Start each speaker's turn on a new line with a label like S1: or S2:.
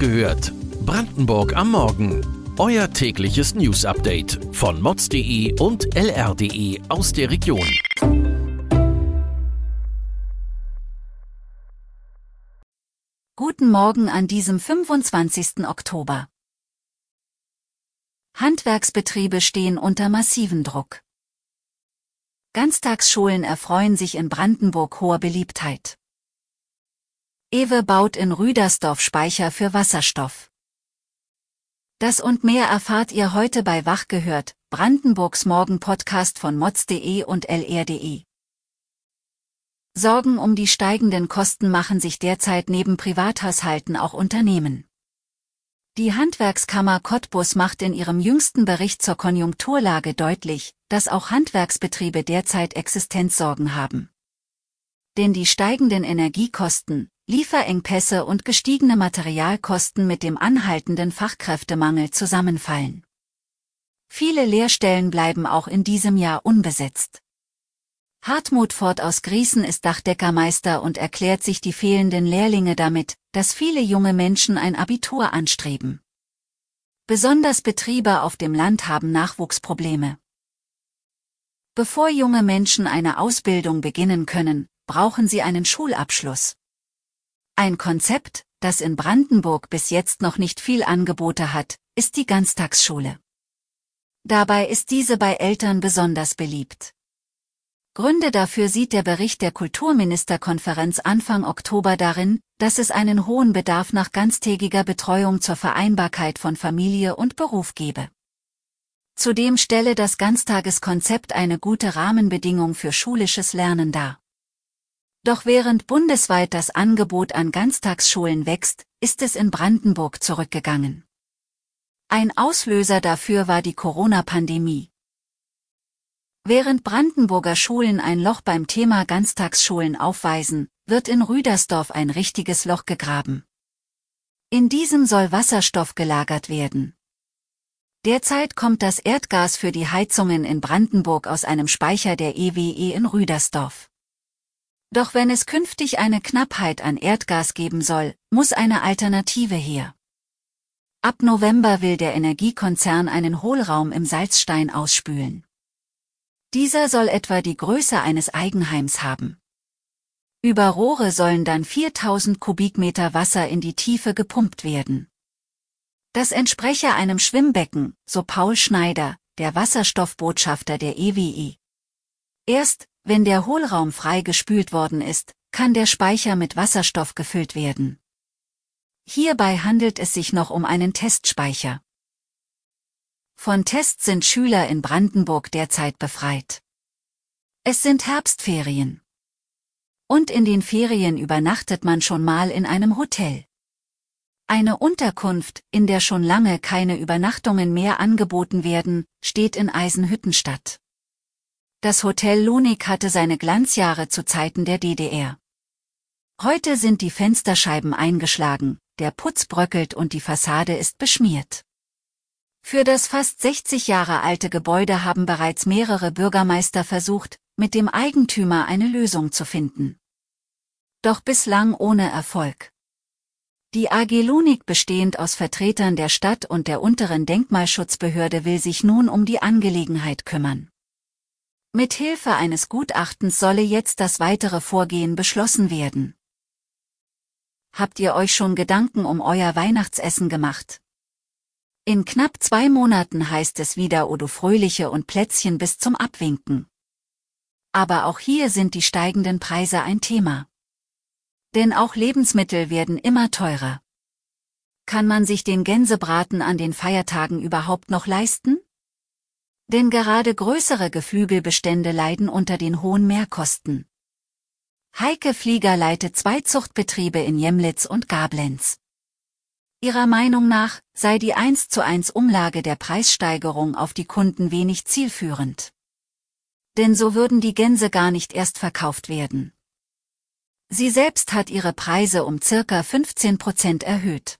S1: gehört. Brandenburg am Morgen. Euer tägliches News-Update von mods.de und lr.de aus der Region.
S2: Guten Morgen an diesem 25. Oktober. Handwerksbetriebe stehen unter massiven Druck. Ganztagsschulen erfreuen sich in Brandenburg hoher Beliebtheit. Ewe baut in Rüdersdorf Speicher für Wasserstoff. Das und mehr erfahrt ihr heute bei Wach gehört, Brandenburgs Morgen-Podcast von mods.de und lr.de. Sorgen um die steigenden Kosten machen sich derzeit neben Privathaushalten auch Unternehmen. Die Handwerkskammer Cottbus macht in ihrem jüngsten Bericht zur Konjunkturlage deutlich, dass auch Handwerksbetriebe derzeit Existenzsorgen haben. Denn die steigenden Energiekosten, Lieferengpässe und gestiegene Materialkosten mit dem anhaltenden Fachkräftemangel zusammenfallen. Viele Lehrstellen bleiben auch in diesem Jahr unbesetzt. Hartmut Ford aus Griesen ist Dachdeckermeister und erklärt sich die fehlenden Lehrlinge damit, dass viele junge Menschen ein Abitur anstreben. Besonders Betriebe auf dem Land haben Nachwuchsprobleme. Bevor junge Menschen eine Ausbildung beginnen können, brauchen sie einen Schulabschluss. Ein Konzept, das in Brandenburg bis jetzt noch nicht viel Angebote hat, ist die Ganztagsschule. Dabei ist diese bei Eltern besonders beliebt. Gründe dafür sieht der Bericht der Kulturministerkonferenz Anfang Oktober darin, dass es einen hohen Bedarf nach ganztägiger Betreuung zur Vereinbarkeit von Familie und Beruf gebe. Zudem stelle das Ganztageskonzept eine gute Rahmenbedingung für schulisches Lernen dar. Doch während bundesweit das Angebot an Ganztagsschulen wächst, ist es in Brandenburg zurückgegangen. Ein Auslöser dafür war die Corona-Pandemie. Während Brandenburger Schulen ein Loch beim Thema Ganztagsschulen aufweisen, wird in Rüdersdorf ein richtiges Loch gegraben. In diesem soll Wasserstoff gelagert werden. Derzeit kommt das Erdgas für die Heizungen in Brandenburg aus einem Speicher der EWE in Rüdersdorf. Doch wenn es künftig eine Knappheit an Erdgas geben soll, muss eine Alternative her. Ab November will der Energiekonzern einen Hohlraum im Salzstein ausspülen. Dieser soll etwa die Größe eines Eigenheims haben. Über Rohre sollen dann 4000 Kubikmeter Wasser in die Tiefe gepumpt werden. Das entspreche einem Schwimmbecken, so Paul Schneider, der Wasserstoffbotschafter der EWE. Erst, wenn der Hohlraum frei gespült worden ist, kann der Speicher mit Wasserstoff gefüllt werden. Hierbei handelt es sich noch um einen Testspeicher. Von Tests sind Schüler in Brandenburg derzeit befreit. Es sind Herbstferien. Und in den Ferien übernachtet man schon mal in einem Hotel. Eine Unterkunft, in der schon lange keine Übernachtungen mehr angeboten werden, steht in Eisenhüttenstadt. Das Hotel Lunik hatte seine Glanzjahre zu Zeiten der DDR. Heute sind die Fensterscheiben eingeschlagen, der Putz bröckelt und die Fassade ist beschmiert. Für das fast 60 Jahre alte Gebäude haben bereits mehrere Bürgermeister versucht, mit dem Eigentümer eine Lösung zu finden. Doch bislang ohne Erfolg. Die AG Lunik bestehend aus Vertretern der Stadt und der unteren Denkmalschutzbehörde will sich nun um die Angelegenheit kümmern. Mit Hilfe eines Gutachtens solle jetzt das weitere Vorgehen beschlossen werden. Habt ihr euch schon Gedanken um euer Weihnachtsessen gemacht? In knapp zwei Monaten heißt es wieder Odo Fröhliche und Plätzchen bis zum Abwinken. Aber auch hier sind die steigenden Preise ein Thema. Denn auch Lebensmittel werden immer teurer. Kann man sich den Gänsebraten an den Feiertagen überhaupt noch leisten? Denn gerade größere Geflügelbestände leiden unter den hohen Mehrkosten. Heike Flieger leitet zwei Zuchtbetriebe in Jemlitz und Gablenz. Ihrer Meinung nach sei die 1 zu 1 Umlage der Preissteigerung auf die Kunden wenig zielführend. Denn so würden die Gänse gar nicht erst verkauft werden. Sie selbst hat ihre Preise um circa 15 Prozent erhöht.